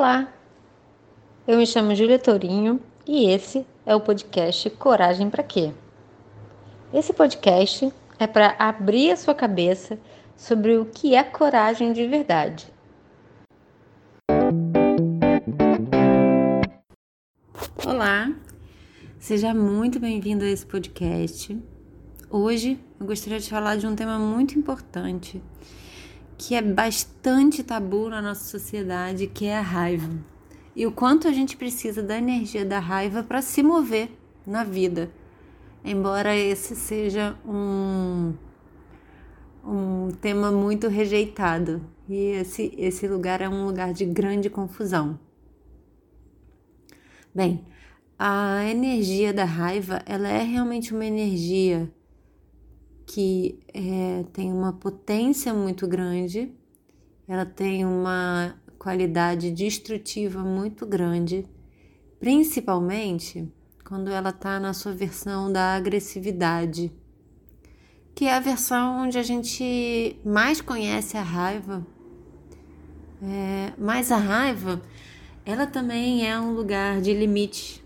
Olá, eu me chamo Júlia Tourinho e esse é o podcast Coragem para Quê? Esse podcast é para abrir a sua cabeça sobre o que é coragem de verdade. Olá, seja muito bem-vindo a esse podcast. Hoje eu gostaria de falar de um tema muito importante que é bastante tabu na nossa sociedade, que é a raiva. E o quanto a gente precisa da energia da raiva para se mover na vida. Embora esse seja um, um tema muito rejeitado. E esse, esse lugar é um lugar de grande confusão. Bem, a energia da raiva, ela é realmente uma energia que é, tem uma potência muito grande, ela tem uma qualidade destrutiva muito grande, principalmente quando ela está na sua versão da agressividade, que é a versão onde a gente mais conhece a raiva. É, mas a raiva, ela também é um lugar de limite.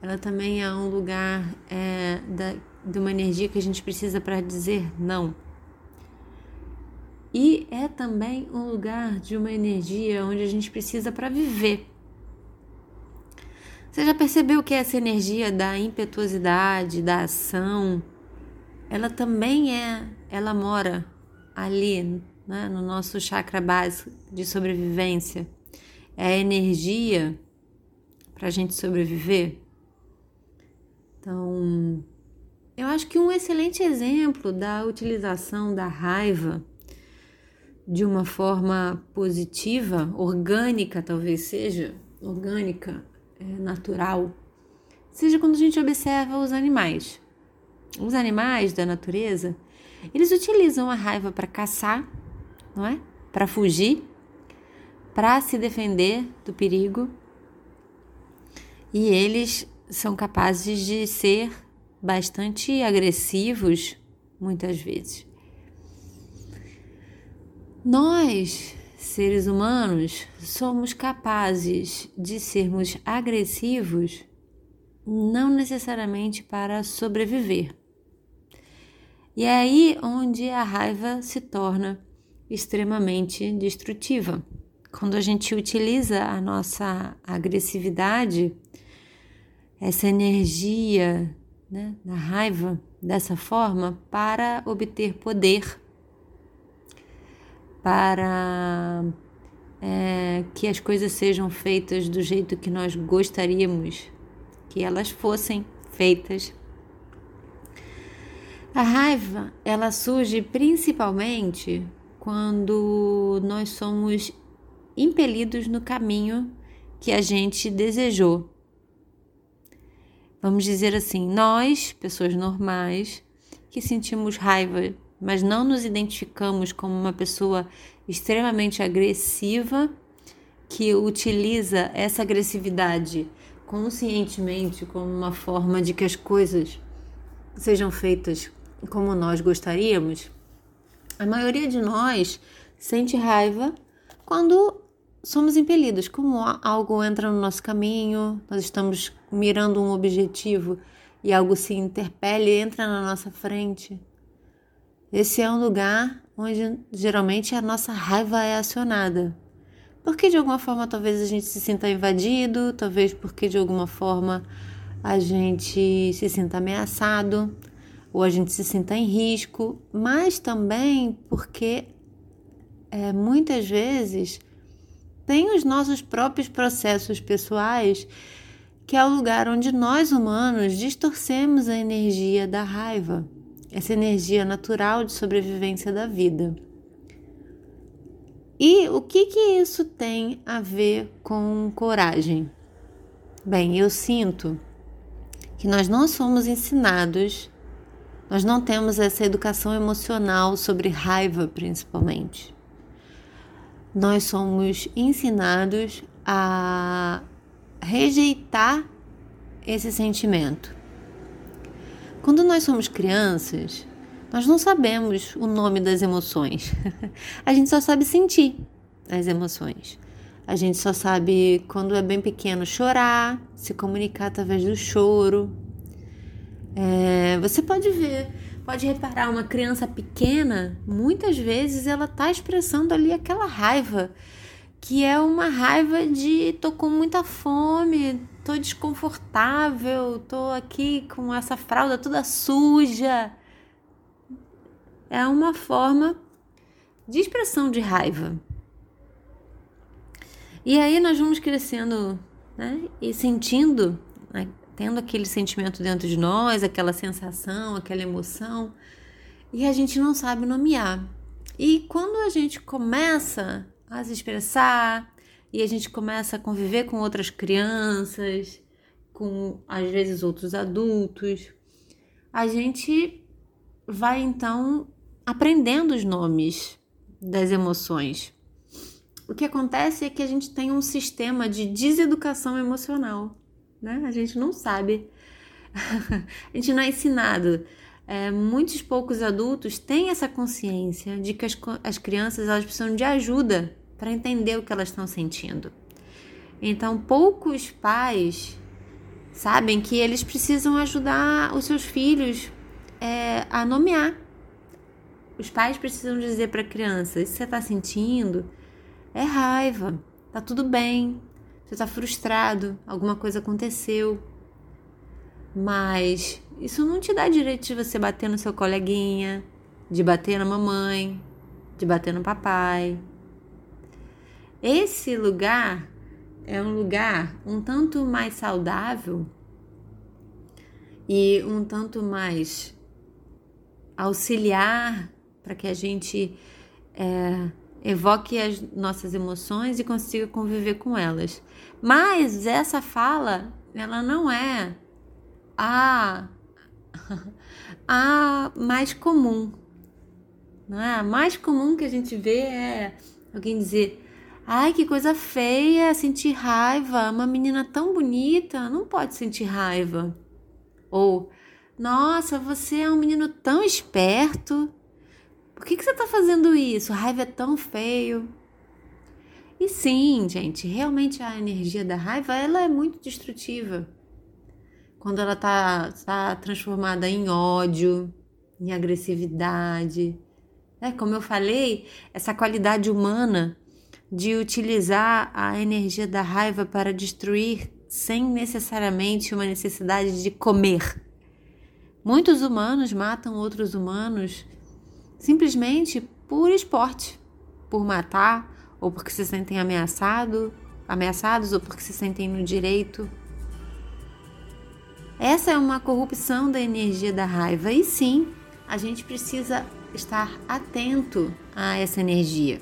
Ela também é um lugar é, da, de uma energia que a gente precisa para dizer não. E é também um lugar de uma energia onde a gente precisa para viver. Você já percebeu que essa energia da impetuosidade, da ação, ela também é, ela mora ali, né, no nosso chakra básico de sobrevivência. É a energia para a gente sobreviver. Então, eu acho que um excelente exemplo da utilização da raiva de uma forma positiva, orgânica talvez seja, orgânica, é, natural, seja quando a gente observa os animais. Os animais da natureza, eles utilizam a raiva para caçar, não é? Para fugir, para se defender do perigo. E eles são capazes de ser bastante agressivos, muitas vezes. Nós, seres humanos, somos capazes de sermos agressivos não necessariamente para sobreviver. E é aí onde a raiva se torna extremamente destrutiva. Quando a gente utiliza a nossa agressividade, essa energia né, da raiva dessa forma para obter poder, para é, que as coisas sejam feitas do jeito que nós gostaríamos que elas fossem feitas. A raiva, ela surge principalmente quando nós somos impelidos no caminho que a gente desejou Vamos dizer assim, nós, pessoas normais, que sentimos raiva, mas não nos identificamos como uma pessoa extremamente agressiva, que utiliza essa agressividade conscientemente como uma forma de que as coisas sejam feitas como nós gostaríamos, a maioria de nós sente raiva quando somos impelidos, como algo entra no nosso caminho, nós estamos mirando um objetivo e algo se interpele e entra na nossa frente. Esse é um lugar onde geralmente a nossa raiva é acionada. Porque de alguma forma talvez a gente se sinta invadido, talvez porque de alguma forma a gente se sinta ameaçado ou a gente se sinta em risco, mas também porque é, muitas vezes tem os nossos próprios processos pessoais, que é o lugar onde nós humanos distorcemos a energia da raiva, essa energia natural de sobrevivência da vida. E o que que isso tem a ver com coragem? Bem, eu sinto que nós não somos ensinados, nós não temos essa educação emocional sobre raiva, principalmente nós somos ensinados a rejeitar esse sentimento. Quando nós somos crianças, nós não sabemos o nome das emoções. a gente só sabe sentir as emoções. A gente só sabe quando é bem pequeno chorar, se comunicar através do choro. É, você pode ver, pode reparar uma criança pequena, muitas vezes ela está expressando ali aquela raiva, que é uma raiva de tô com muita fome, tô desconfortável, tô aqui com essa fralda toda suja. É uma forma de expressão de raiva. E aí nós vamos crescendo né, e sentindo, né, tendo aquele sentimento dentro de nós, aquela sensação, aquela emoção, e a gente não sabe nomear. E quando a gente começa a se expressar e a gente começa a conviver com outras crianças, com às vezes outros adultos, a gente vai então aprendendo os nomes das emoções o que acontece é que a gente tem um sistema de deseducação emocional, né? A gente não sabe, a gente não é ensinado. É, muitos poucos adultos têm essa consciência de que as, as crianças elas precisam de ajuda para entender o que elas estão sentindo. Então, poucos pais sabem que eles precisam ajudar os seus filhos é, a nomear. Os pais precisam dizer para a criança: Isso você está sentindo? É raiva, tá tudo bem, você tá frustrado, alguma coisa aconteceu. Mas isso não te dá direito de você bater no seu coleguinha, de bater na mamãe, de bater no papai. Esse lugar é um lugar um tanto mais saudável e um tanto mais auxiliar para que a gente é, evoque as nossas emoções e consiga conviver com elas. Mas essa fala, ela não é a, a mais comum. Não é? A mais comum que a gente vê é alguém dizer: Ai, que coisa feia, sentir raiva. Uma menina tão bonita não pode sentir raiva. Ou, nossa, você é um menino tão esperto. Por que, que você está fazendo isso? A raiva é tão feio. E sim, gente, realmente a energia da raiva ela é muito destrutiva. Quando ela está tá transformada em ódio, em agressividade. É, como eu falei, essa qualidade humana de utilizar a energia da raiva para destruir sem necessariamente uma necessidade de comer. Muitos humanos matam outros humanos simplesmente por esporte, por matar, ou porque se sentem ameaçado, ameaçados, ou porque se sentem no direito. Essa é uma corrupção da energia da raiva, e sim, a gente precisa estar atento a essa energia.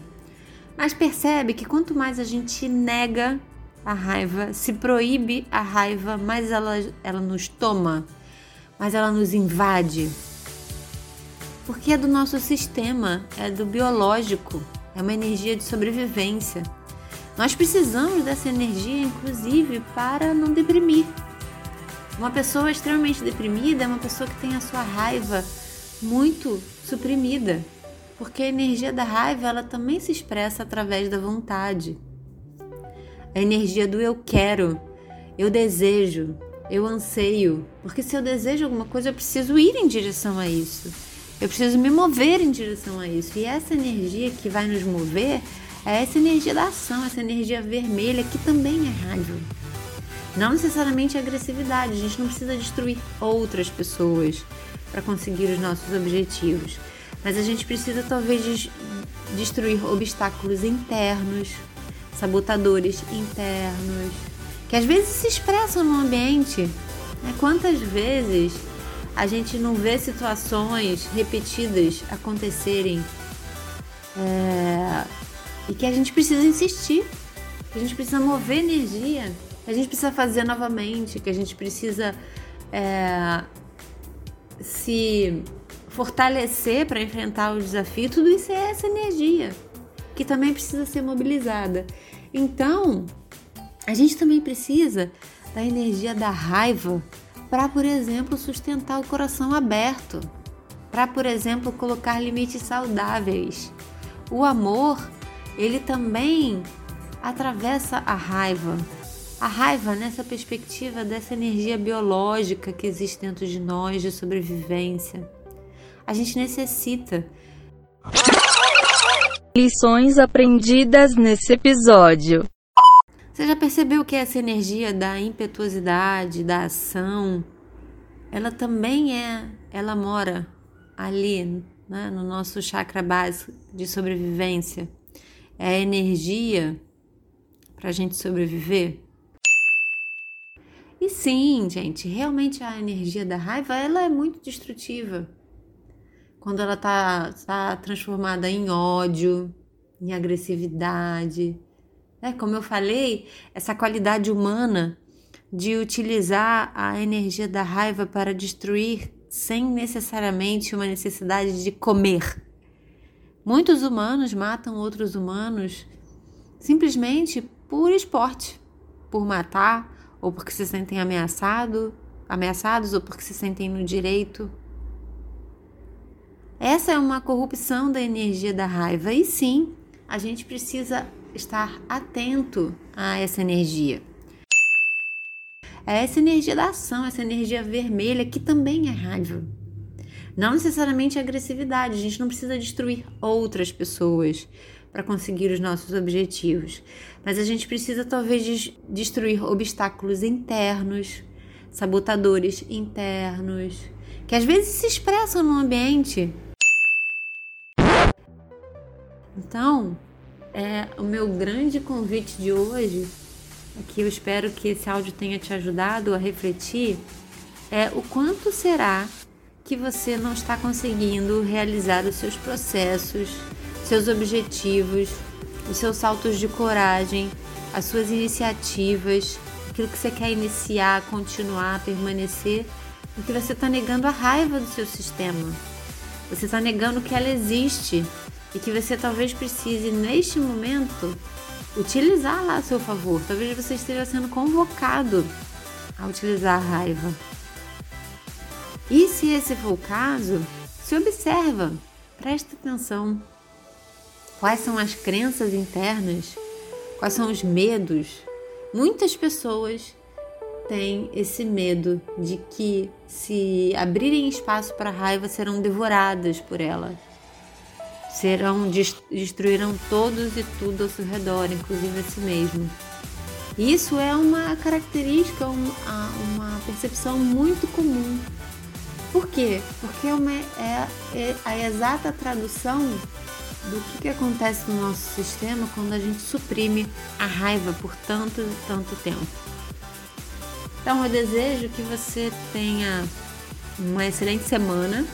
Mas percebe que quanto mais a gente nega a raiva, se proíbe a raiva, mais ela, ela nos toma, mais ela nos invade, porque é do nosso sistema, é do biológico, é uma energia de sobrevivência. Nós precisamos dessa energia, inclusive, para não deprimir. Uma pessoa extremamente deprimida é uma pessoa que tem a sua raiva muito suprimida, porque a energia da raiva ela também se expressa através da vontade. A energia do eu quero, eu desejo, eu anseio, porque se eu desejo alguma coisa, eu preciso ir em direção a isso. Eu preciso me mover em direção a isso. E essa energia que vai nos mover é essa energia da ação, essa energia vermelha que também é raiva. Não necessariamente agressividade, a gente não precisa destruir outras pessoas para conseguir os nossos objetivos. Mas a gente precisa talvez destruir obstáculos internos, sabotadores internos, que às vezes se expressam no ambiente. Né? Quantas vezes a gente não vê situações repetidas acontecerem é, e que a gente precisa insistir, que a gente precisa mover energia, que a gente precisa fazer novamente, que a gente precisa é, se fortalecer para enfrentar o desafio. Tudo isso é essa energia que também precisa ser mobilizada. Então, a gente também precisa da energia da raiva para, por exemplo, sustentar o coração aberto, para, por exemplo, colocar limites saudáveis. O amor, ele também atravessa a raiva. A raiva nessa perspectiva dessa energia biológica que existe dentro de nós de sobrevivência. A gente necessita. Lições aprendidas nesse episódio. Você já percebeu que essa energia da impetuosidade, da ação, ela também é, ela mora ali, né, no nosso chakra básico de sobrevivência. É a energia para a gente sobreviver. E sim, gente, realmente a energia da raiva ela é muito destrutiva. Quando ela tá, tá transformada em ódio, em agressividade, é, como eu falei, essa qualidade humana de utilizar a energia da raiva para destruir sem necessariamente uma necessidade de comer. Muitos humanos matam outros humanos simplesmente por esporte, por matar ou porque se sentem ameaçado, ameaçados ou porque se sentem no direito. Essa é uma corrupção da energia da raiva e sim, a gente precisa estar atento a essa energia. É essa energia da ação, essa energia vermelha que também é raiva. Não necessariamente agressividade, a gente não precisa destruir outras pessoas para conseguir os nossos objetivos, mas a gente precisa talvez destruir obstáculos internos, sabotadores internos, que às vezes se expressam no ambiente. Então, é, o meu grande convite de hoje, que eu espero que esse áudio tenha te ajudado a refletir, é o quanto será que você não está conseguindo realizar os seus processos, seus objetivos, os seus saltos de coragem, as suas iniciativas, aquilo que você quer iniciar, continuar, permanecer, porque você está negando a raiva do seu sistema. Você está negando que ela existe e que você talvez precise, neste momento, utilizar lá a seu favor. Talvez você esteja sendo convocado a utilizar a raiva. E se esse for o caso, se observa, presta atenção. Quais são as crenças internas? Quais são os medos? Muitas pessoas têm esse medo de que, se abrirem espaço para a raiva, serão devoradas por ela serão destruirão todos e tudo ao seu redor, inclusive a si mesmo. Isso é uma característica, uma, uma percepção muito comum. Por quê? Porque é, uma, é, é a exata tradução do que, que acontece no nosso sistema quando a gente suprime a raiva por tanto e tanto tempo. Então eu desejo que você tenha uma excelente semana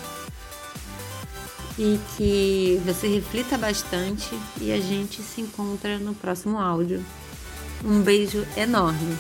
e que você reflita bastante e a gente se encontra no próximo áudio. Um beijo enorme!